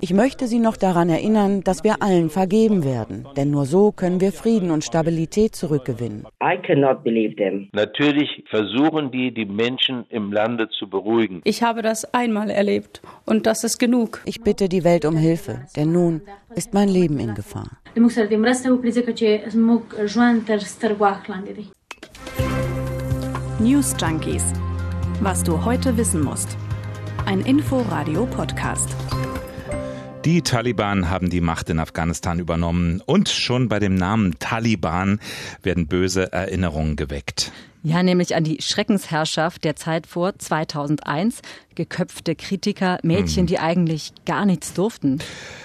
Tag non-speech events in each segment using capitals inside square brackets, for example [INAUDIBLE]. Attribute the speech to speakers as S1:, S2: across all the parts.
S1: Ich möchte Sie noch daran erinnern, dass wir allen vergeben werden, denn nur so können wir Frieden und Stabilität zurückgewinnen.
S2: Natürlich versuchen die, die Menschen im Lande zu beruhigen.
S3: Ich habe das einmal erlebt und das ist genug.
S1: Ich bitte die Welt um Hilfe, denn nun ist mein Leben in Gefahr.
S4: News Junkies. Was du heute wissen musst. Ein Info-Radio-Podcast.
S5: Die Taliban haben die Macht in Afghanistan übernommen und schon bei dem Namen Taliban werden böse Erinnerungen geweckt.
S6: Ja, nämlich an die Schreckensherrschaft der Zeit vor 2001. Geköpfte Kritiker, Mädchen, hm. die eigentlich gar nichts durften.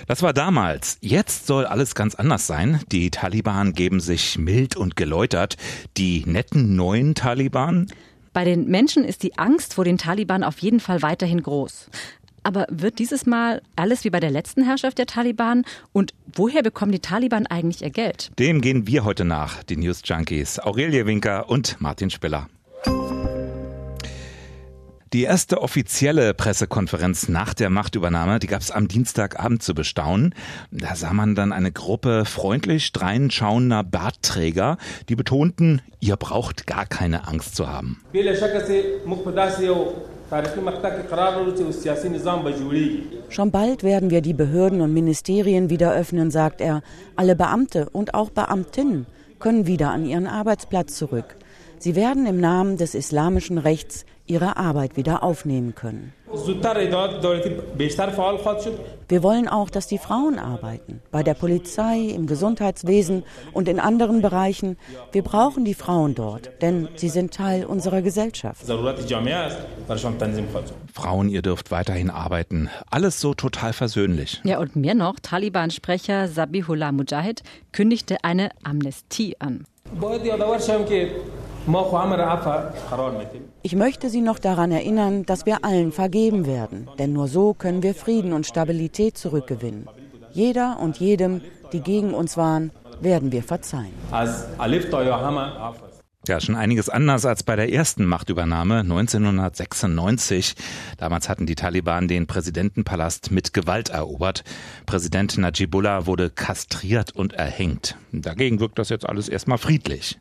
S5: Das war damals. Jetzt soll alles ganz anders sein. Die Taliban geben sich mild und geläutert. Die netten neuen Taliban?
S6: Bei den Menschen ist die Angst vor den Taliban auf jeden Fall weiterhin groß. Aber wird dieses Mal alles wie bei der letzten Herrschaft der Taliban? Und woher bekommen die Taliban eigentlich ihr Geld?
S5: Dem gehen wir heute nach, die News Junkies. Aurelie Winker und Martin Spiller. Die erste offizielle Pressekonferenz nach der Machtübernahme, die gab es am Dienstagabend zu bestaunen. Da sah man dann eine Gruppe freundlich dreinschauender Bartträger, die betonten, ihr braucht gar keine Angst zu haben.
S1: Schon bald werden wir die Behörden und Ministerien wieder öffnen, sagt er. Alle Beamte und auch Beamtinnen können wieder an ihren Arbeitsplatz zurück. Sie werden im Namen des islamischen Rechts ihre Arbeit wieder aufnehmen können. Wir wollen auch, dass die Frauen arbeiten, bei der Polizei, im Gesundheitswesen und in anderen Bereichen. Wir brauchen die Frauen dort, denn sie sind Teil unserer Gesellschaft.
S5: Frauen, ihr dürft weiterhin arbeiten. Alles so total versöhnlich.
S6: Ja, und mehr noch, Taliban-Sprecher Sabihullah Mujahid kündigte eine Amnestie an.
S1: Ich möchte Sie noch daran erinnern, dass wir allen vergeben werden, denn nur so können wir Frieden und Stabilität zurückgewinnen. Jeder und jedem, die gegen uns waren, werden wir verzeihen.
S5: Ja, schon einiges anders als bei der ersten Machtübernahme 1996. Damals hatten die Taliban den Präsidentenpalast mit Gewalt erobert. Präsident Najibullah wurde kastriert und erhängt. Dagegen wirkt das jetzt alles erstmal friedlich.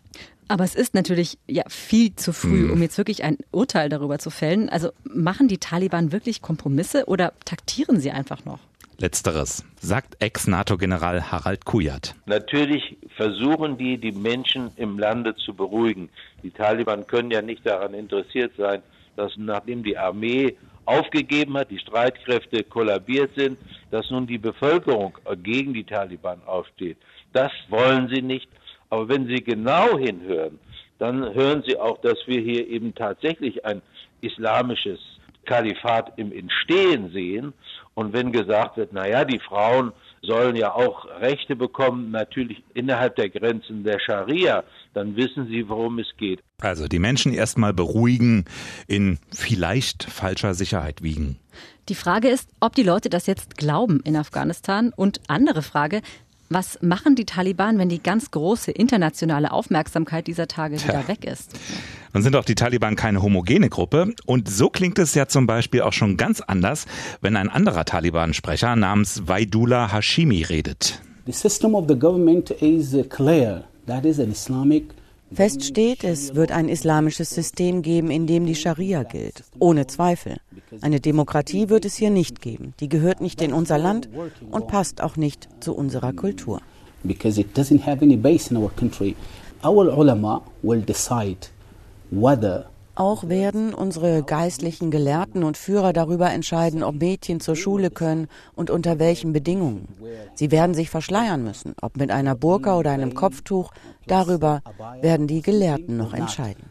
S6: Aber es ist natürlich ja viel zu früh, hm. um jetzt wirklich ein Urteil darüber zu fällen. Also machen die Taliban wirklich Kompromisse oder taktieren sie einfach noch?
S5: Letzteres, sagt Ex-NATO-General Harald Kujat.
S2: Natürlich versuchen die, die Menschen im Lande zu beruhigen. Die Taliban können ja nicht daran interessiert sein, dass nachdem die Armee aufgegeben hat, die Streitkräfte kollabiert sind, dass nun die Bevölkerung gegen die Taliban aufsteht. Das wollen sie nicht. Aber wenn Sie genau hinhören, dann hören Sie auch, dass wir hier eben tatsächlich ein islamisches Kalifat im Entstehen sehen. Und wenn gesagt wird, naja, die Frauen sollen ja auch Rechte bekommen, natürlich innerhalb der Grenzen der Scharia, dann wissen Sie, worum es geht.
S5: Also die Menschen erstmal beruhigen, in vielleicht falscher Sicherheit wiegen.
S6: Die Frage ist, ob die Leute das jetzt glauben in Afghanistan. Und andere Frage, was machen die Taliban, wenn die ganz große internationale Aufmerksamkeit dieser Tage Tja. wieder weg ist?
S5: Nun sind auch die Taliban keine homogene Gruppe. Und so klingt es ja zum Beispiel auch schon ganz anders, wenn ein anderer Taliban-Sprecher namens Waidullah Hashimi redet. The system of the government is clear.
S1: That is an Islamic Fest steht, es wird ein islamisches System geben, in dem die Scharia gilt. Ohne Zweifel. Eine Demokratie wird es hier nicht geben. Die gehört nicht in unser Land und passt auch nicht zu unserer Kultur. Because it doesn't have any base in our country. Our ulama will decide whether auch werden unsere geistlichen Gelehrten und Führer darüber entscheiden, ob Mädchen zur Schule können und unter welchen Bedingungen. Sie werden sich verschleiern müssen, ob mit einer Burka oder einem Kopftuch. Darüber werden die Gelehrten noch entscheiden.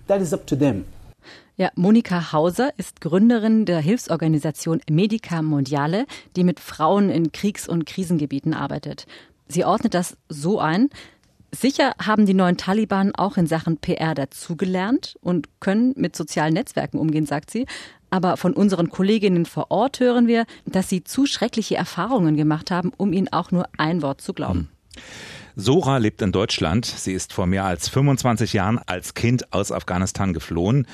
S6: Ja, Monika Hauser ist Gründerin der Hilfsorganisation Medica Mondiale, die mit Frauen in Kriegs- und Krisengebieten arbeitet. Sie ordnet das so ein, Sicher haben die neuen Taliban auch in Sachen PR dazugelernt und können mit sozialen Netzwerken umgehen, sagt sie. Aber von unseren Kolleginnen vor Ort hören wir, dass sie zu schreckliche Erfahrungen gemacht haben, um ihnen auch nur ein Wort zu glauben.
S5: Hm. Sora lebt in Deutschland. Sie ist vor mehr als 25 Jahren als Kind aus Afghanistan geflohen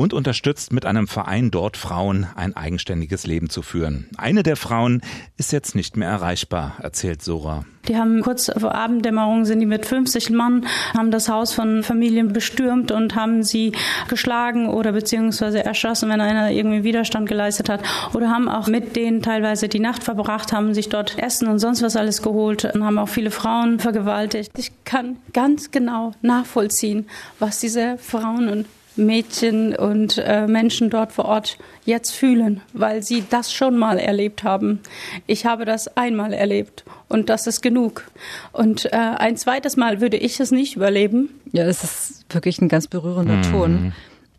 S5: und unterstützt mit einem Verein dort Frauen ein eigenständiges Leben zu führen. Eine der Frauen ist jetzt nicht mehr erreichbar, erzählt Sora.
S3: Die haben kurz vor Abenddämmerung sind die mit 50 Mann, haben das Haus von Familien bestürmt und haben sie geschlagen oder beziehungsweise erschossen, wenn einer irgendwie Widerstand geleistet hat. Oder haben auch mit denen teilweise die Nacht verbracht, haben sich dort Essen und sonst was alles geholt und haben auch viele Frauen vergewaltigt. Ich kann ganz genau nachvollziehen, was diese Frauen und Mädchen und äh, Menschen dort vor Ort jetzt fühlen, weil sie das schon mal erlebt haben. Ich habe das einmal erlebt und das ist genug. Und äh, ein zweites Mal würde ich es nicht überleben.
S6: Ja, das ist wirklich ein ganz berührender mhm. Ton.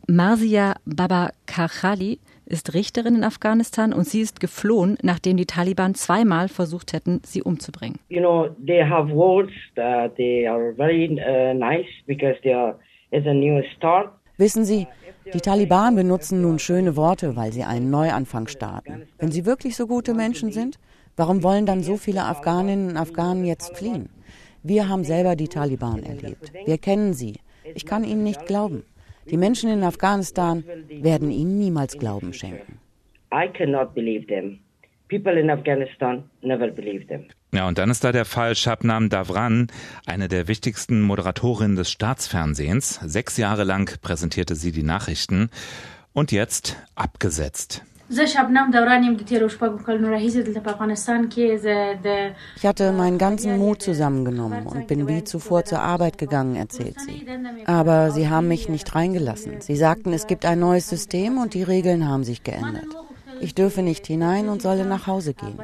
S6: Marsia Baba Kachali ist Richterin in Afghanistan und sie ist geflohen, nachdem die Taliban zweimal versucht hätten, sie umzubringen. You know, they have words that they are very uh, nice because there is a new start.
S1: Wissen Sie, die Taliban benutzen nun schöne Worte, weil sie einen Neuanfang starten. Wenn sie wirklich so gute Menschen sind, warum wollen dann so viele Afghaninnen und Afghanen jetzt fliehen? Wir haben selber die Taliban erlebt. Wir kennen sie. Ich kann ihnen nicht glauben. Die Menschen in Afghanistan werden ihnen niemals Glauben schenken. I cannot believe them.
S5: People in Afghanistan never believe them. Ja, und dann ist da der Fall Shabnam Davran, eine der wichtigsten Moderatorinnen des Staatsfernsehens. Sechs Jahre lang präsentierte sie die Nachrichten und jetzt abgesetzt. Ich
S1: hatte meinen ganzen Mut zusammengenommen und bin wie zuvor zur Arbeit gegangen, erzählt sie. Aber sie haben mich nicht reingelassen. Sie sagten, es gibt ein neues System und die Regeln haben sich geändert. Ich dürfe nicht hinein und solle nach Hause gehen.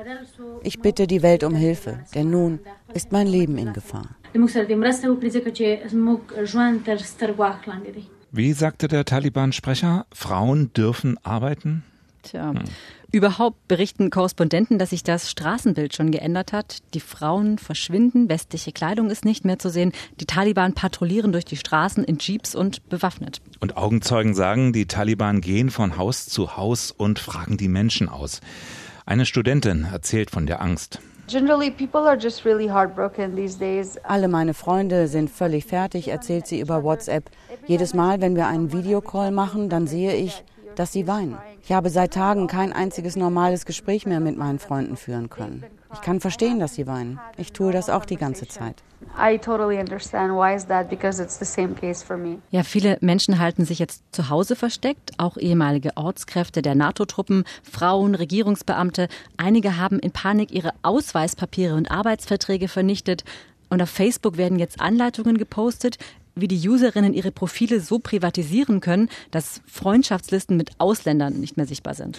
S1: Ich bitte die Welt um Hilfe, denn nun ist mein Leben in Gefahr.
S5: Wie sagte der Taliban-Sprecher, Frauen dürfen arbeiten?
S6: Tja, hm. Überhaupt berichten Korrespondenten, dass sich das Straßenbild schon geändert hat. Die Frauen verschwinden, westliche Kleidung ist nicht mehr zu sehen. Die Taliban patrouillieren durch die Straßen in Jeeps und bewaffnet.
S5: Und Augenzeugen sagen, die Taliban gehen von Haus zu Haus und fragen die Menschen aus. Eine Studentin erzählt von der Angst.
S1: Alle meine Freunde sind völlig fertig, erzählt sie über WhatsApp. Jedes Mal, wenn wir einen Videocall machen, dann sehe ich, dass sie weinen. Ich habe seit Tagen kein einziges normales Gespräch mehr mit meinen Freunden führen können. Ich kann verstehen, dass sie weinen. Ich tue das auch die ganze Zeit.
S6: Ja, viele Menschen halten sich jetzt zu Hause versteckt, auch ehemalige Ortskräfte der NATO-Truppen, Frauen, Regierungsbeamte. Einige haben in Panik ihre Ausweispapiere und Arbeitsverträge vernichtet. Und auf Facebook werden jetzt Anleitungen gepostet, wie die Userinnen ihre Profile so privatisieren können, dass Freundschaftslisten mit Ausländern nicht mehr sichtbar sind.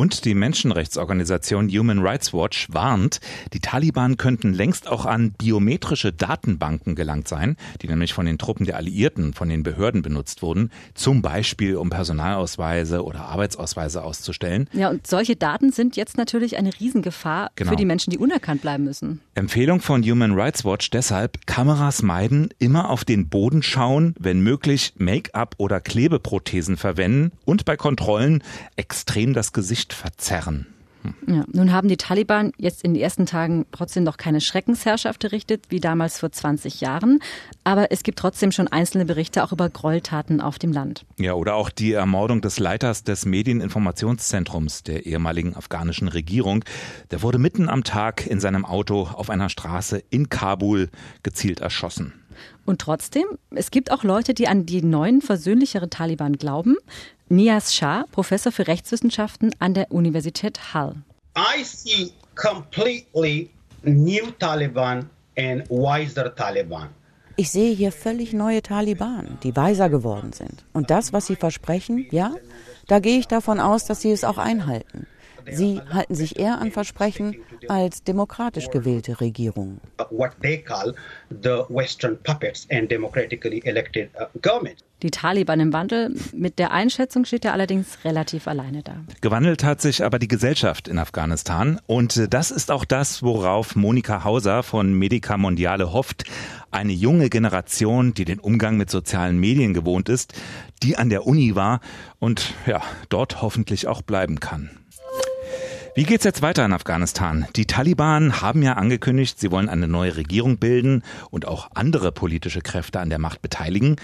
S5: Und die Menschenrechtsorganisation Human Rights Watch warnt, die Taliban könnten längst auch an biometrische Datenbanken gelangt sein, die nämlich von den Truppen der Alliierten, von den Behörden benutzt wurden, zum Beispiel um Personalausweise oder Arbeitsausweise auszustellen.
S6: Ja, und solche Daten sind jetzt natürlich eine Riesengefahr genau. für die Menschen, die unerkannt bleiben müssen.
S5: Empfehlung von Human Rights Watch deshalb, Kameras meiden, immer auf den Boden schauen, wenn möglich Make-up oder Klebeprothesen verwenden und bei Kontrollen extrem das Gesicht nicht verzerren.
S6: Ja, nun haben die Taliban jetzt in den ersten Tagen trotzdem noch keine Schreckensherrschaft errichtet, wie damals vor 20 Jahren. Aber es gibt trotzdem schon einzelne Berichte auch über Gräueltaten auf dem Land.
S5: Ja, oder auch die Ermordung des Leiters des Medieninformationszentrums der ehemaligen afghanischen Regierung. Der wurde mitten am Tag in seinem Auto auf einer Straße in Kabul gezielt erschossen.
S6: Und trotzdem, es gibt auch Leute, die an die neuen, versöhnlicheren Taliban glauben. Nias Shah, Professor für Rechtswissenschaften an der Universität Hull. I see completely
S1: new Taliban and wiser Taliban. Ich sehe hier völlig neue Taliban, die weiser geworden sind. Und das, was sie versprechen, ja, da gehe ich davon aus, dass sie es auch einhalten. Sie halten sich eher an Versprechen als demokratisch gewählte Regierungen.
S6: Die Taliban im Wandel, mit der Einschätzung steht er allerdings relativ alleine da.
S5: Gewandelt hat sich aber die Gesellschaft in Afghanistan und das ist auch das, worauf Monika Hauser von Medica Mondiale hofft. Eine junge Generation, die den Umgang mit sozialen Medien gewohnt ist, die an der Uni war und ja, dort hoffentlich auch bleiben kann. Wie geht's jetzt weiter in Afghanistan? Die Taliban haben ja angekündigt, sie wollen eine neue Regierung bilden und auch andere politische Kräfte an der Macht beteiligen.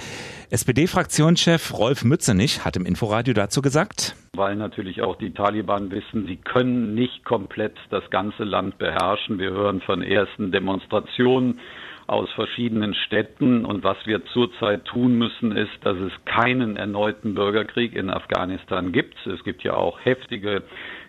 S5: SPD-Fraktionschef Rolf Mützenich hat im Inforadio dazu gesagt,
S7: weil natürlich auch die Taliban wissen, sie können nicht komplett das ganze Land beherrschen. Wir hören von ersten Demonstrationen aus verschiedenen Städten. Und was wir zurzeit tun müssen, ist, dass es keinen erneuten Bürgerkrieg in Afghanistan gibt. Es gibt ja auch heftige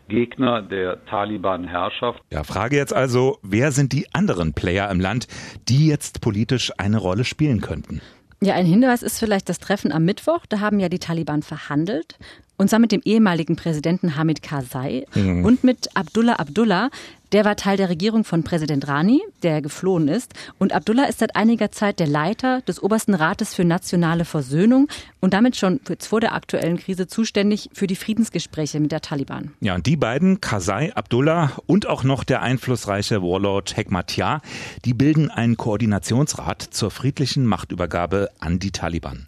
S7: Gegner der Taliban-Herrschaft.
S5: Ja, Frage jetzt also, wer sind die anderen Player im Land, die jetzt politisch eine Rolle spielen könnten?
S6: Ja, ein Hinweis ist vielleicht das Treffen am Mittwoch. Da haben ja die Taliban verhandelt. Und zwar mit dem ehemaligen Präsidenten Hamid Karzai mhm. und mit Abdullah Abdullah. Der war Teil der Regierung von Präsident Rani, der geflohen ist. Und Abdullah ist seit einiger Zeit der Leiter des Obersten Rates für nationale Versöhnung und damit schon vor der aktuellen Krise zuständig für die Friedensgespräche mit der Taliban.
S5: Ja, und die beiden, Karzai, Abdullah und auch noch der einflussreiche Warlord Hekmatyar, die bilden einen Koordinationsrat zur friedlichen Machtübergabe an die Taliban.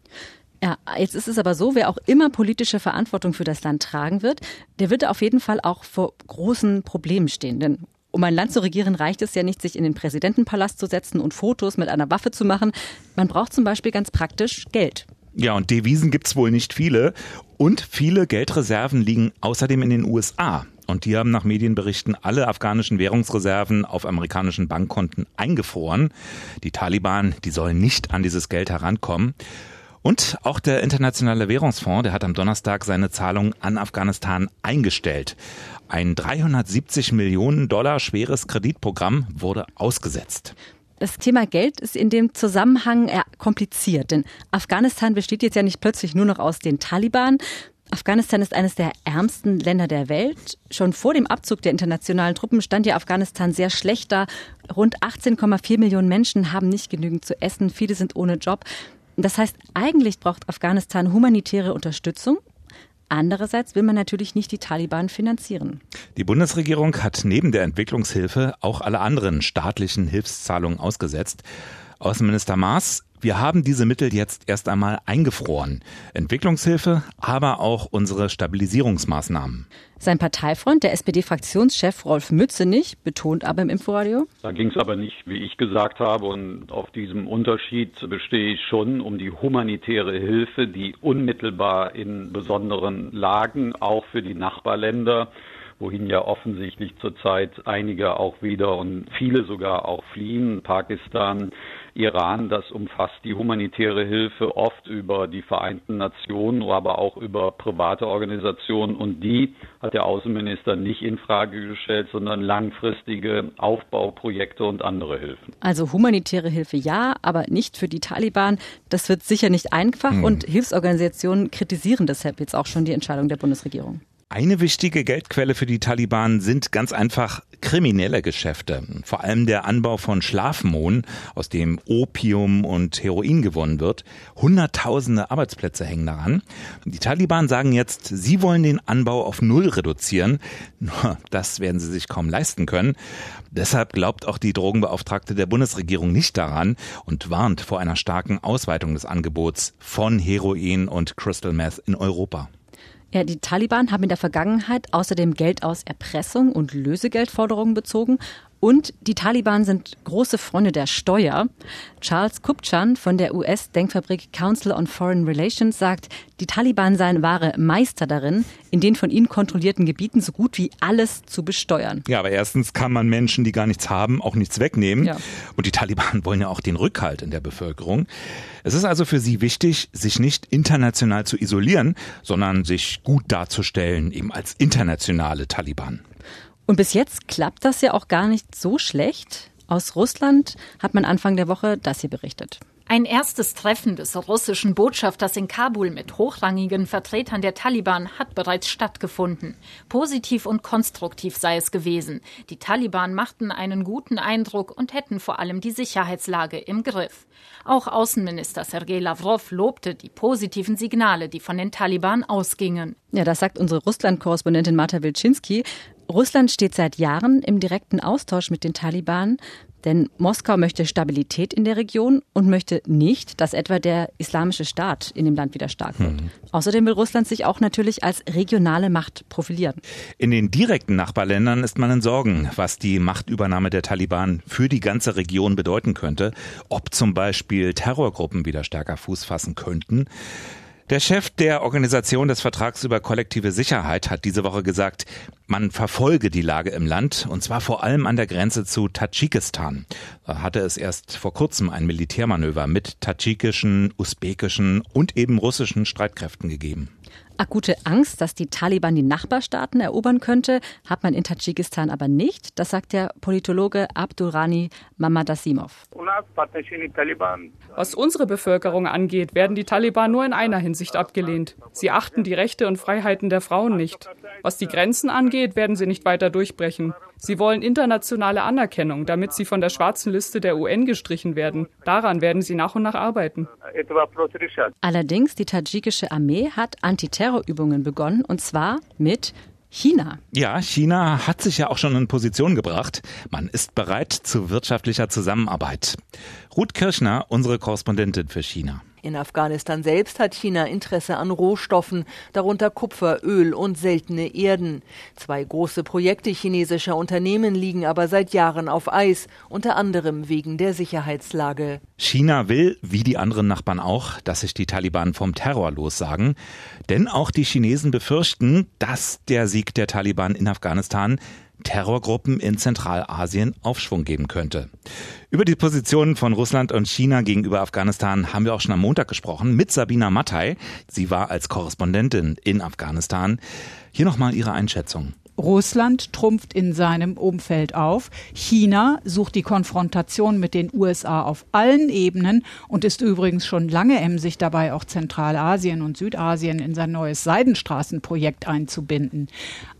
S6: Ja, jetzt ist es aber so, wer auch immer politische Verantwortung für das Land tragen wird, der wird auf jeden Fall auch vor großen Problemen stehen. Denn um ein Land zu regieren, reicht es ja nicht, sich in den Präsidentenpalast zu setzen und Fotos mit einer Waffe zu machen. Man braucht zum Beispiel ganz praktisch Geld.
S5: Ja, und Devisen gibt's wohl nicht viele. Und viele Geldreserven liegen außerdem in den USA. Und die haben nach Medienberichten alle afghanischen Währungsreserven auf amerikanischen Bankkonten eingefroren. Die Taliban, die sollen nicht an dieses Geld herankommen. Und auch der Internationale Währungsfonds, der hat am Donnerstag seine Zahlungen an Afghanistan eingestellt. Ein 370 Millionen Dollar schweres Kreditprogramm wurde ausgesetzt.
S6: Das Thema Geld ist in dem Zusammenhang kompliziert, denn Afghanistan besteht jetzt ja nicht plötzlich nur noch aus den Taliban. Afghanistan ist eines der ärmsten Länder der Welt. Schon vor dem Abzug der internationalen Truppen stand ja Afghanistan sehr schlecht da. Rund 18,4 Millionen Menschen haben nicht genügend zu essen. Viele sind ohne Job. Das heißt, eigentlich braucht Afghanistan humanitäre Unterstützung. Andererseits will man natürlich nicht die Taliban finanzieren.
S5: Die Bundesregierung hat neben der Entwicklungshilfe auch alle anderen staatlichen Hilfszahlungen ausgesetzt. Außenminister Maas wir haben diese Mittel jetzt erst einmal eingefroren. Entwicklungshilfe, aber auch unsere Stabilisierungsmaßnahmen.
S6: Sein Parteifreund, der SPD-Fraktionschef Rolf Mützenich, betont aber im Inforadio.
S7: Da ging es aber nicht, wie ich gesagt habe, und auf diesem Unterschied bestehe ich schon um die humanitäre Hilfe, die unmittelbar in besonderen Lagen, auch für die Nachbarländer, wohin ja offensichtlich zurzeit einige auch wieder und viele sogar auch fliehen, Pakistan, Iran. Das umfasst die humanitäre Hilfe oft über die Vereinten Nationen, aber auch über private Organisationen. Und die hat der Außenminister nicht in Frage gestellt, sondern langfristige Aufbauprojekte und andere Hilfen.
S6: Also humanitäre Hilfe ja, aber nicht für die Taliban. Das wird sicher nicht einfach hm. und Hilfsorganisationen kritisieren deshalb jetzt auch schon die Entscheidung der Bundesregierung.
S5: Eine wichtige Geldquelle für die Taliban sind ganz einfach kriminelle Geschäfte. Vor allem der Anbau von Schlafmohn, aus dem Opium und Heroin gewonnen wird. Hunderttausende Arbeitsplätze hängen daran. Die Taliban sagen jetzt, sie wollen den Anbau auf Null reduzieren. [LAUGHS] Nur das werden sie sich kaum leisten können. Deshalb glaubt auch die Drogenbeauftragte der Bundesregierung nicht daran und warnt vor einer starken Ausweitung des Angebots von Heroin und Crystal Meth in Europa.
S6: Ja, die Taliban haben in der Vergangenheit außerdem Geld aus Erpressung und Lösegeldforderungen bezogen und die Taliban sind große Freunde der Steuer. Charles Kupchan von der US-Denkfabrik Council on Foreign Relations sagt, die Taliban seien wahre Meister darin, in den von ihnen kontrollierten Gebieten so gut wie alles zu besteuern.
S5: Ja, aber erstens kann man Menschen, die gar nichts haben, auch nichts wegnehmen. Ja. Und die Taliban [LAUGHS] wollen ja auch den Rückhalt in der Bevölkerung. Es ist also für sie wichtig, sich nicht international zu isolieren, sondern sich gut darzustellen, eben als internationale Taliban.
S6: Und bis jetzt klappt das ja auch gar nicht so schlecht. Aus Russland hat man Anfang der Woche das hier berichtet.
S8: Ein erstes Treffen des russischen Botschafters in Kabul mit hochrangigen Vertretern der Taliban hat bereits stattgefunden. Positiv und konstruktiv sei es gewesen. Die Taliban machten einen guten Eindruck und hätten vor allem die Sicherheitslage im Griff. Auch Außenminister Sergei Lavrov lobte die positiven Signale, die von den Taliban ausgingen.
S6: Ja, das sagt unsere Russland-Korrespondentin Marta Wilczynski. Russland steht seit Jahren im direkten Austausch mit den Taliban. Denn Moskau möchte Stabilität in der Region und möchte nicht, dass etwa der islamische Staat in dem Land wieder stark wird. Mhm. Außerdem will Russland sich auch natürlich als regionale Macht profilieren.
S5: In den direkten Nachbarländern ist man in Sorgen, was die Machtübernahme der Taliban für die ganze Region bedeuten könnte. Ob zum Beispiel Terrorgruppen wieder stärker Fuß fassen könnten. Der Chef der Organisation des Vertrags über kollektive Sicherheit hat diese Woche gesagt, man verfolge die Lage im Land und zwar vor allem an der Grenze zu Tadschikistan. Da hatte es erst vor kurzem ein Militärmanöver mit tadschikischen, usbekischen und eben russischen Streitkräften gegeben.
S6: Akute Angst, dass die Taliban die Nachbarstaaten erobern könnte, hat man in Tadschikistan aber nicht. Das sagt der Politologe Abdurrani Mamadasimov.
S9: Was unsere Bevölkerung angeht, werden die Taliban nur in einer Hinsicht abgelehnt. Sie achten die Rechte und Freiheiten der Frauen nicht. Was die Grenzen angeht, werden sie nicht weiter durchbrechen. Sie wollen internationale Anerkennung, damit sie von der schwarzen Liste der UN gestrichen werden. Daran werden sie nach und nach arbeiten.
S6: Allerdings, die tadschikische Armee hat Antiterrorübungen begonnen, und zwar mit China.
S5: Ja, China hat sich ja auch schon in Position gebracht. Man ist bereit zu wirtschaftlicher Zusammenarbeit. Ruth Kirchner, unsere Korrespondentin für China.
S10: In Afghanistan selbst hat China Interesse an Rohstoffen, darunter Kupfer, Öl und seltene Erden. Zwei große Projekte chinesischer Unternehmen liegen aber seit Jahren auf Eis, unter anderem wegen der Sicherheitslage.
S5: China will, wie die anderen Nachbarn auch, dass sich die Taliban vom Terror lossagen. Denn auch die Chinesen befürchten, dass der Sieg der Taliban in Afghanistan Terrorgruppen in Zentralasien Aufschwung geben könnte. Über die Positionen von Russland und China gegenüber Afghanistan haben wir auch schon am Montag gesprochen mit Sabina Mattei. Sie war als Korrespondentin in Afghanistan. Hier nochmal Ihre Einschätzung.
S11: Russland trumpft in seinem Umfeld auf. China sucht die Konfrontation mit den USA auf allen Ebenen und ist übrigens schon lange emsig dabei, auch Zentralasien und Südasien in sein neues Seidenstraßenprojekt einzubinden.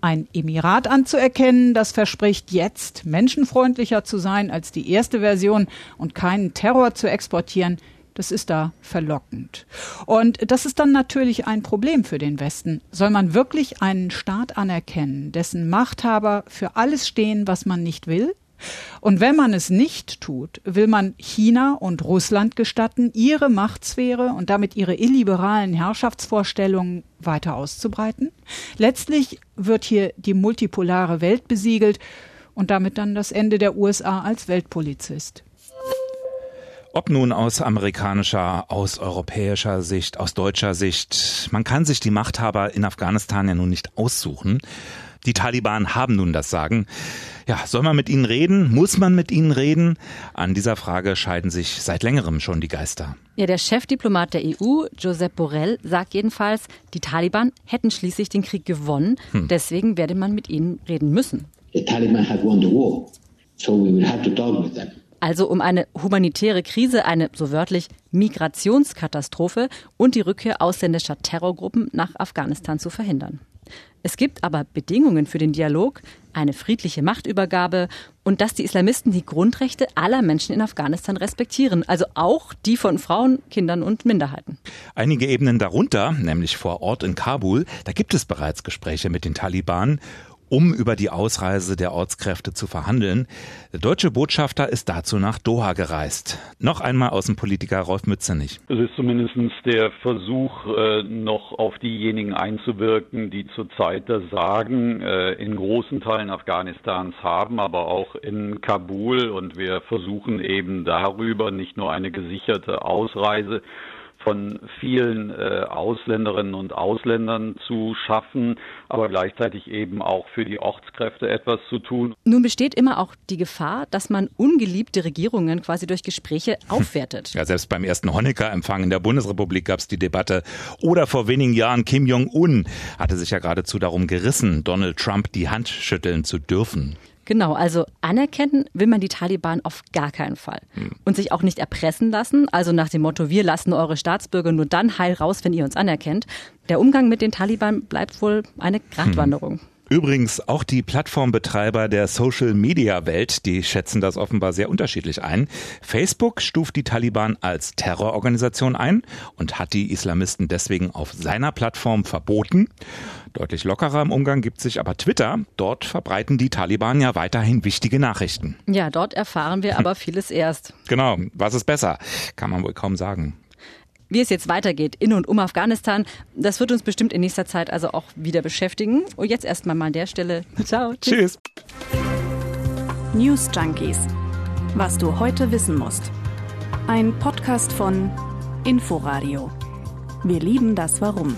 S11: Ein Emirat anzuerkennen, das verspricht jetzt menschenfreundlicher zu sein als die erste Version und keinen Terror zu exportieren, das ist da verlockend. Und das ist dann natürlich ein Problem für den Westen. Soll man wirklich einen Staat anerkennen, dessen Machthaber für alles stehen, was man nicht will? Und wenn man es nicht tut, will man China und Russland gestatten, ihre Machtsphäre und damit ihre illiberalen Herrschaftsvorstellungen weiter auszubreiten? Letztlich wird hier die multipolare Welt besiegelt und damit dann das Ende der USA als Weltpolizist.
S5: Ob nun aus amerikanischer, aus europäischer Sicht, aus deutscher Sicht, man kann sich die Machthaber in Afghanistan ja nun nicht aussuchen. Die Taliban haben nun das Sagen. Ja, soll man mit ihnen reden? Muss man mit ihnen reden? An dieser Frage scheiden sich seit längerem schon die Geister.
S6: Ja, der Chefdiplomat der EU, Josep Borrell, sagt jedenfalls, die Taliban hätten schließlich den Krieg gewonnen. Hm. Deswegen werde man mit ihnen reden müssen. The Taliban had won the war, so we will have to talk with them. Also um eine humanitäre Krise, eine so wörtlich Migrationskatastrophe und die Rückkehr ausländischer Terrorgruppen nach Afghanistan zu verhindern. Es gibt aber Bedingungen für den Dialog, eine friedliche Machtübergabe und dass die Islamisten die Grundrechte aller Menschen in Afghanistan respektieren, also auch die von Frauen, Kindern und Minderheiten.
S5: Einige Ebenen darunter, nämlich vor Ort in Kabul, da gibt es bereits Gespräche mit den Taliban um über die Ausreise der Ortskräfte zu verhandeln. Der deutsche Botschafter ist dazu nach Doha gereist. Noch einmal Außenpolitiker Rolf Mützenich.
S7: Es ist zumindest der Versuch, äh, noch auf diejenigen einzuwirken, die zurzeit das Sagen äh, in großen Teilen Afghanistans haben, aber auch in Kabul. Und wir versuchen eben darüber nicht nur eine gesicherte Ausreise, von vielen äh, Ausländerinnen und Ausländern zu schaffen, aber gleichzeitig eben auch für die Ortskräfte etwas zu tun.
S6: Nun besteht immer auch die Gefahr, dass man ungeliebte Regierungen quasi durch Gespräche [LAUGHS] aufwertet.
S5: Ja, selbst beim ersten Honecker-Empfang in der Bundesrepublik gab es die Debatte. Oder vor wenigen Jahren Kim Jong-un hatte sich ja geradezu darum gerissen, Donald Trump die Hand schütteln zu dürfen.
S6: Genau, also anerkennen will man die Taliban auf gar keinen Fall. Hm. Und sich auch nicht erpressen lassen, also nach dem Motto, wir lassen eure Staatsbürger nur dann heil raus, wenn ihr uns anerkennt. Der Umgang mit den Taliban bleibt wohl eine Gratwanderung. Hm.
S5: Übrigens, auch die Plattformbetreiber der Social-Media-Welt, die schätzen das offenbar sehr unterschiedlich ein. Facebook stuft die Taliban als Terrororganisation ein und hat die Islamisten deswegen auf seiner Plattform verboten. Deutlich lockerer im Umgang gibt sich aber Twitter. Dort verbreiten die Taliban ja weiterhin wichtige Nachrichten.
S6: Ja, dort erfahren wir aber vieles erst.
S5: Genau, was ist besser? Kann man wohl kaum sagen.
S6: Wie es jetzt weitergeht in und um Afghanistan, das wird uns bestimmt in nächster Zeit also auch wieder beschäftigen. Und jetzt erstmal mal an der Stelle. [LAUGHS] Ciao.
S5: Tschüss.
S4: News Junkies. Was du heute wissen musst. Ein Podcast von Inforadio. Wir lieben das Warum.